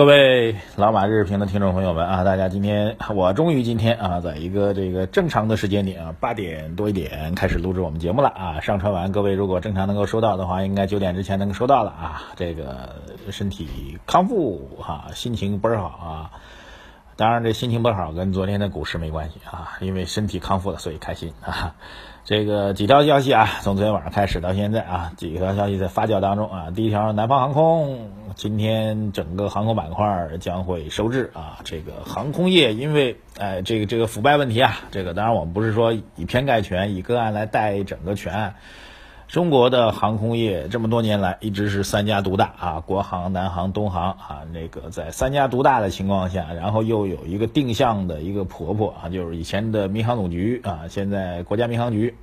各位老马日评的听众朋友们啊，大家今天我终于今天啊，在一个这个正常的时间点啊，八点多一点开始录制我们节目了啊。上传完，各位如果正常能够收到的话，应该九点之前能够收到了啊。这个身体康复哈，心情倍儿好啊。当然，这心情不好跟昨天的股市没关系啊，因为身体康复了，所以开心啊。这个几条消息啊，从昨天晚上开始到现在啊，几条消息在发酵当中啊。第一条，南方航空今天整个航空板块将会收治啊。这个航空业因为哎这个这个腐败问题啊，这个当然我们不是说以偏概全，以个案来带整个全案。中国的航空业这么多年来一直是三家独大啊，国航、南航、东航啊，那个在三家独大的情况下，然后又有一个定向的一个婆婆啊，就是以前的民航总局啊，现在国家民航局。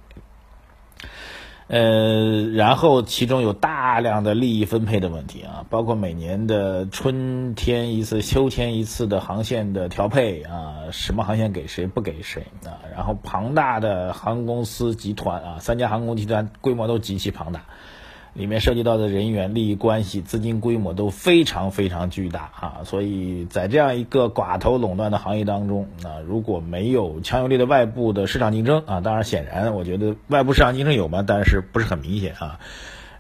呃，然后其中有大量的利益分配的问题啊，包括每年的春天一次、秋天一次的航线的调配啊，什么航线给谁不给谁啊，然后庞大的航空公司集团啊，三家航空集团规模都极其庞大。里面涉及到的人员、利益关系、资金规模都非常非常巨大啊，所以在这样一个寡头垄断的行业当中啊，如果没有强有力的外部的市场竞争啊，当然显然我觉得外部市场竞争有嘛，但是不是很明显啊，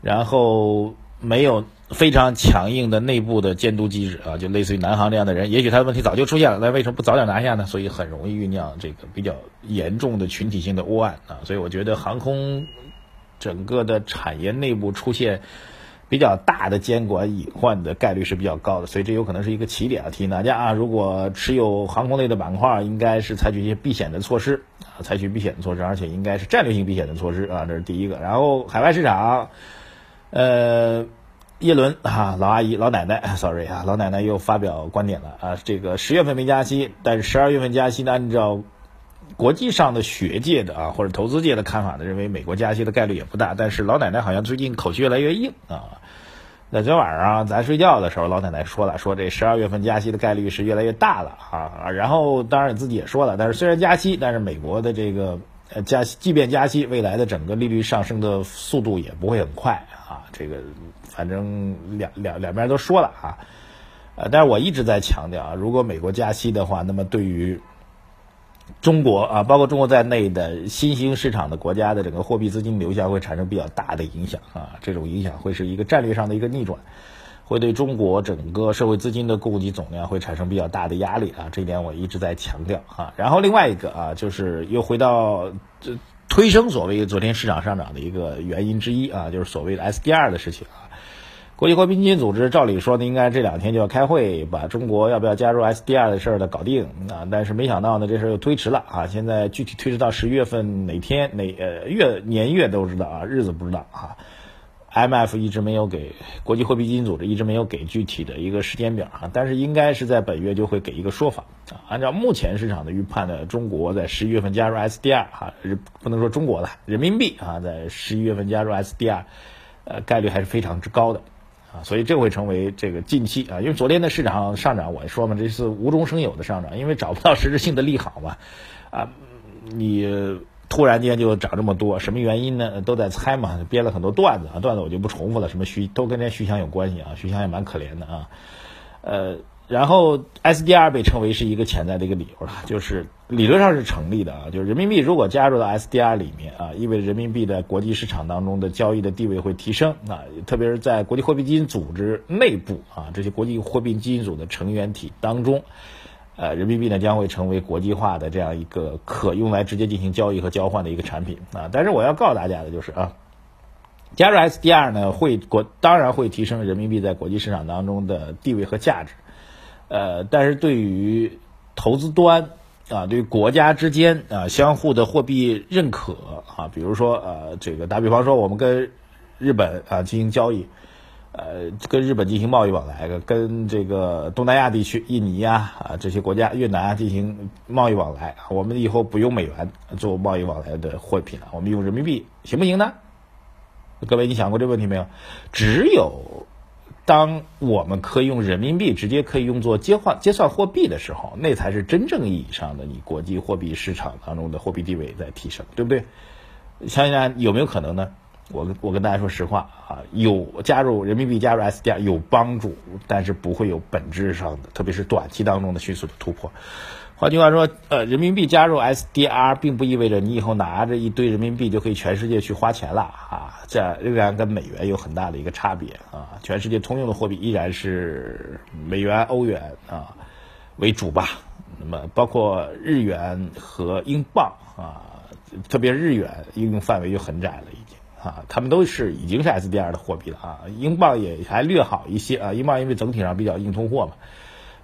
然后没有非常强硬的内部的监督机制啊，就类似于南航这样的人，也许他的问题早就出现了，那为什么不早点拿下呢？所以很容易酝酿这个比较严重的群体性的窝案啊，所以我觉得航空。整个的产业内部出现比较大的监管隐患的概率是比较高的，所以这有可能是一个起点啊！提醒大家啊，如果持有航空类的板块，应该是采取一些避险的措施啊，采取避险的措施，而且应该是战略性避险的措施啊，这是第一个。然后海外市场，呃，耶伦啊，老阿姨、老奶奶，sorry 啊，老奶奶又发表观点了啊，这个十月份没加息，但是十二月份加息呢，按照。国际上的学界的啊，或者投资界的看法呢，认为美国加息的概率也不大。但是老奶奶好像最近口气越来越硬啊。那昨天晚上咱睡觉的时候，老奶奶说了，说这十二月份加息的概率是越来越大了啊。然后当然自己也说了，但是虽然加息，但是美国的这个呃加息，即便加息，未来的整个利率上升的速度也不会很快啊。这个反正两两两边都说了啊。呃，但是我一直在强调啊，如果美国加息的话，那么对于中国啊，包括中国在内的新兴市场的国家的整个货币资金流向会产生比较大的影响啊，这种影响会是一个战略上的一个逆转，会对中国整个社会资金的供给总量会产生比较大的压力啊，这一点我一直在强调啊。然后另外一个啊，就是又回到这推升所谓昨天市场上涨的一个原因之一啊，就是所谓的 SDR 的事情啊。国际货币基金组织照理说呢，应该这两天就要开会，把中国要不要加入 SDR 的事儿呢搞定啊。但是没想到呢，这事儿又推迟了啊。现在具体推迟到十一月份哪天哪呃月年月都知道啊，日子不知道啊。MF 一直没有给国际货币基金组织一直没有给具体的一个时间表啊，但是应该是在本月就会给一个说法啊。按照目前市场的预判呢，中国在十一月份加入 SDR 哈，不能说中国的人民币啊，在十一月份加入 SDR，呃，概率还是非常之高的。所以这会成为这个近期啊，因为昨天的市场上涨，我说嘛，这是无中生有的上涨，因为找不到实质性的利好嘛，啊，你突然间就涨这么多，什么原因呢？都在猜嘛，编了很多段子啊，段子我就不重复了，什么徐都跟这徐翔有关系啊，徐翔也蛮可怜的啊，呃。然后 SDR 被称为是一个潜在的一个理由了，就是理论上是成立的啊，就是人民币如果加入到 SDR 里面啊，意味着人民币在国际市场当中的交易的地位会提升啊，特别是在国际货币基金组织内部啊，这些国际货币基金组的成员体当中，呃，人民币呢将会成为国际化的这样一个可用来直接进行交易和交换的一个产品啊。但是我要告诉大家的就是啊，加入 SDR 呢会国当然会提升人民币在国际市场当中的地位和价值。呃，但是对于投资端啊，对于国家之间啊相互的货币认可啊，比如说呃，这个打比方说，我们跟日本啊进行交易，呃，跟日本进行贸易往来，跟这个东南亚地区，印尼啊啊这些国家，越南啊进行贸易往来，我们以后不用美元做贸易往来的货品了，我们用人民币行不行呢？各位，你想过这个问题没有？只有当我们可以用人民币直接可以用作结换结算货币的时候，那才是真正意义上的你国际货币市场当中的货币地位在提升，对不对？想想有没有可能呢？我跟我跟大家说实话啊，有加入人民币加入 SDR 有帮助，但是不会有本质上的，特别是短期当中的迅速的突破。换句话说，呃，人民币加入 SDR 并不意味着你以后拿着一堆人民币就可以全世界去花钱了啊，这仍然跟美元有很大的一个差别啊。全世界通用的货币依然是美元、欧元啊为主吧。那么包括日元和英镑啊，特别日元应用范围就很窄了啊，他们都是已经是 SDR 的货币了啊。英镑也还略好一些啊，英镑因为整体上比较硬通货嘛。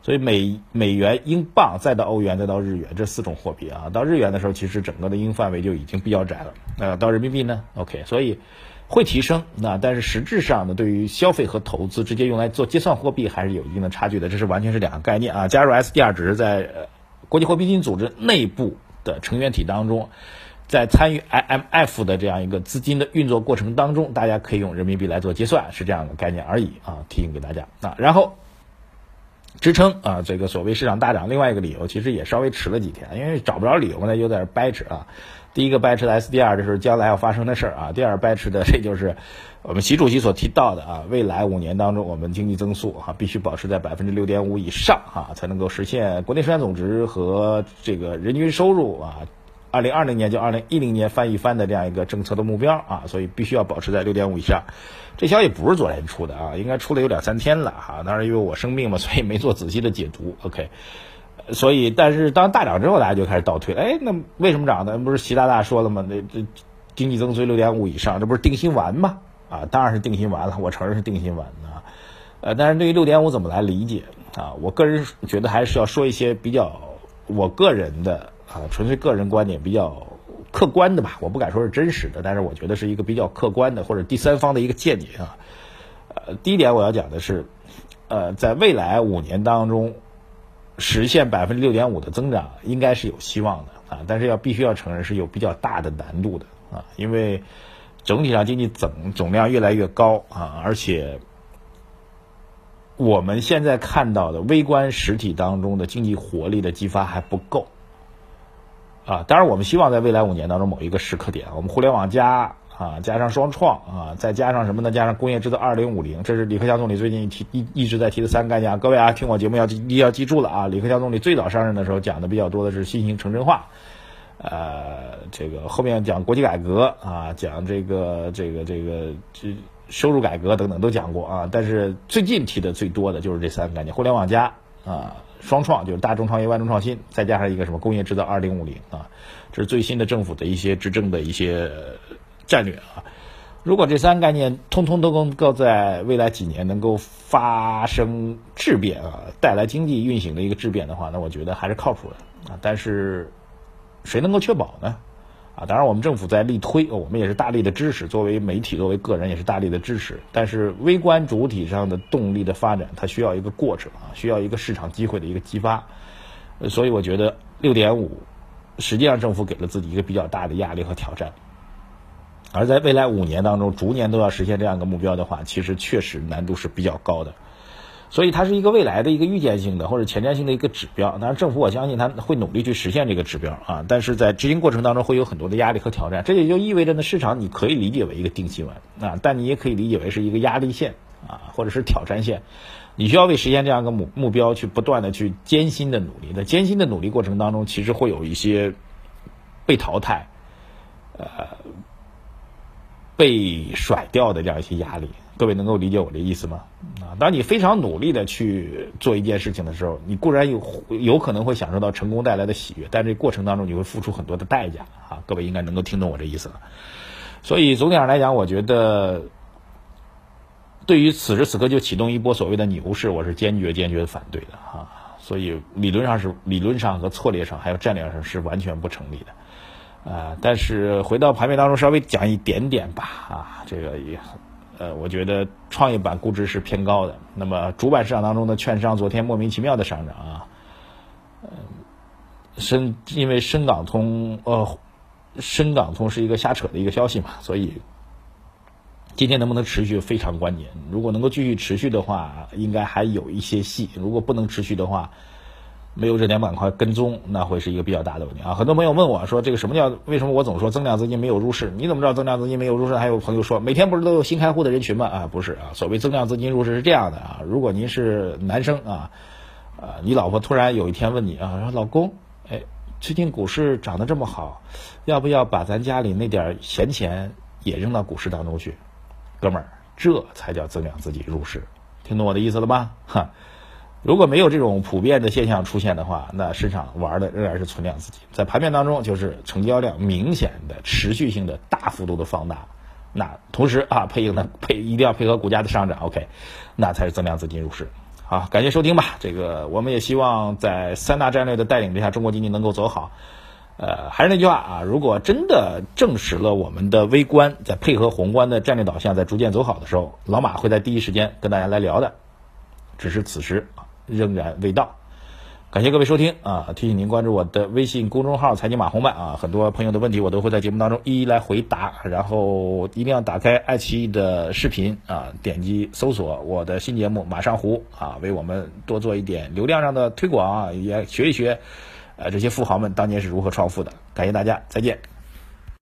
所以美美元、英镑，再到欧元，再到日元，这四种货币啊，到日元的时候，其实整个的英范围就已经比较窄了。呃，到人民币呢，OK，所以会提升。那但是实质上呢，对于消费和投资直接用来做结算货币，还是有一定的差距的。这是完全是两个概念啊。加入 SDR 只是在国际货币基金组织内部的成员体当中，在参与 IMF 的这样一个资金的运作过程当中，大家可以用人民币来做结算，是这样的概念而已啊。提醒给大家啊，然后。支撑啊，这个所谓市场大涨，另外一个理由其实也稍微迟了几天，因为找不着理由呢，又在这掰扯啊。第一个掰扯的 SDR，这是将来要发生的事儿啊。第二掰扯的，这就是我们习主席所提到的啊，未来五年当中，我们经济增速哈必须保持在百分之六点五以上啊，才能够实现国内生产总值和这个人均收入啊。二零二零年就二零一零年翻一番的这样一个政策的目标啊，所以必须要保持在六点五以上。这消息不是昨天出的啊，应该出了有两三天了哈。当然因为我生病嘛，所以没做仔细的解读。OK，所以但是当大涨之后，大家就开始倒退。哎，那为什么涨呢？不是习大大说了吗？那这经济增速六点五以上，这不是定心丸吗？啊，当然是定心丸了，我承认是定心丸啊。呃，但是对于六点五怎么来理解啊？我个人觉得还是要说一些比较我个人的。啊，纯粹个人观点比较客观的吧，我不敢说是真实的，但是我觉得是一个比较客观的或者第三方的一个见解啊。呃，第一点我要讲的是，呃，在未来五年当中实现百分之六点五的增长应该是有希望的啊，但是要必须要承认是有比较大的难度的啊，因为整体上经济总总量越来越高啊，而且我们现在看到的微观实体当中的经济活力的激发还不够。啊，当然，我们希望在未来五年当中某一个时刻点，我们互联网加啊，加上双创啊，再加上什么呢？加上工业制造二零五零，这是李克强总理最近提一一直在提的三个概念。各位啊，听我节目要记要记住了啊！李克强总理最早上任的时候讲的比较多的是新型城镇化，呃，这个后面讲国企改革啊，讲这个这个这个这收入改革等等都讲过啊。但是最近提的最多的就是这三个概念：互联网加啊。双创就是大众创业、万众创新，再加上一个什么工业制造二零五零啊，这是最新的政府的一些执政的一些战略啊。如果这三个概念通通都能够在未来几年能够发生质变啊，带来经济运行的一个质变的话，那我觉得还是靠谱的啊。但是谁能够确保呢？啊，当然我们政府在力推，我们也是大力的支持。作为媒体，作为个人，也是大力的支持。但是微观主体上的动力的发展，它需要一个过程啊，需要一个市场机会的一个激发。所以我觉得六点五，实际上政府给了自己一个比较大的压力和挑战。而在未来五年当中，逐年都要实现这样一个目标的话，其实确实难度是比较高的。所以它是一个未来的一个预见性的或者前瞻性的一个指标。当然，政府我相信他会努力去实现这个指标啊。但是在执行过程当中会有很多的压力和挑战。这也就意味着呢，市场你可以理解为一个定心丸啊，但你也可以理解为是一个压力线啊，或者是挑战线。你需要为实现这样一个目目标去不断的去艰辛的努力。在艰辛的努力过程当中，其实会有一些被淘汰、呃被甩掉的这样一些压力。各位能够理解我的意思吗？啊，当你非常努力的去做一件事情的时候，你固然有有可能会享受到成功带来的喜悦，但这过程当中你会付出很多的代价啊！各位应该能够听懂我这意思了。所以总体上来讲，我觉得对于此时此刻就启动一波所谓的牛市，我是坚决坚决反对的啊！所以理论上是理论上和策略上还有战略上是完全不成立的啊！但是回到盘面当中稍微讲一点点吧啊，这个也。呃，我觉得创业板估值是偏高的。那么主板市场当中的券商昨天莫名其妙的上涨啊，呃，深因为深港通呃，深港通是一个瞎扯的一个消息嘛，所以今天能不能持续非常关键。如果能够继续持续的话，应该还有一些戏；如果不能持续的话，没有热点板块跟踪，那会是一个比较大的问题啊。很多朋友问我说：“这个什么叫？为什么我总说增量资金没有入市？你怎么知道增量资金没有入市？”还有朋友说：“每天不是都有新开户的人群吗？”啊，不是啊。所谓增量资金入市是这样的啊。如果您是男生啊，啊，你老婆突然有一天问你啊，说：“老公，哎，最近股市涨得这么好，要不要把咱家里那点闲钱也扔到股市当中去？”哥们儿，这才叫增量资金入市，听懂我的意思了吧？哈，如果没有这种普遍的现象出现的话，那市场玩的仍然是存量资金，在盘面当中就是成交量明显的持续性的大幅度的放大，那同时啊配应的配一定要配合股价的上涨，OK，那才是增量资金入市。好，感谢收听吧。这个我们也希望在三大战略的带领之下，中国经济能够走好。呃，还是那句话啊，如果真的证实了我们的微观，在配合宏观的战略导向在逐渐走好的时候，老马会在第一时间跟大家来聊的。只是此时，仍然未到。感谢各位收听啊，提醒您关注我的微信公众号“财经马红漫”啊，很多朋友的问题我都会在节目当中一一来回答。然后一定要打开爱奇艺的视频啊，点击搜索我的新节目《马上胡》啊，为我们多做一点流量上的推广啊，也学一学。呃，这些富豪们当年是如何创富的？感谢大家，再见。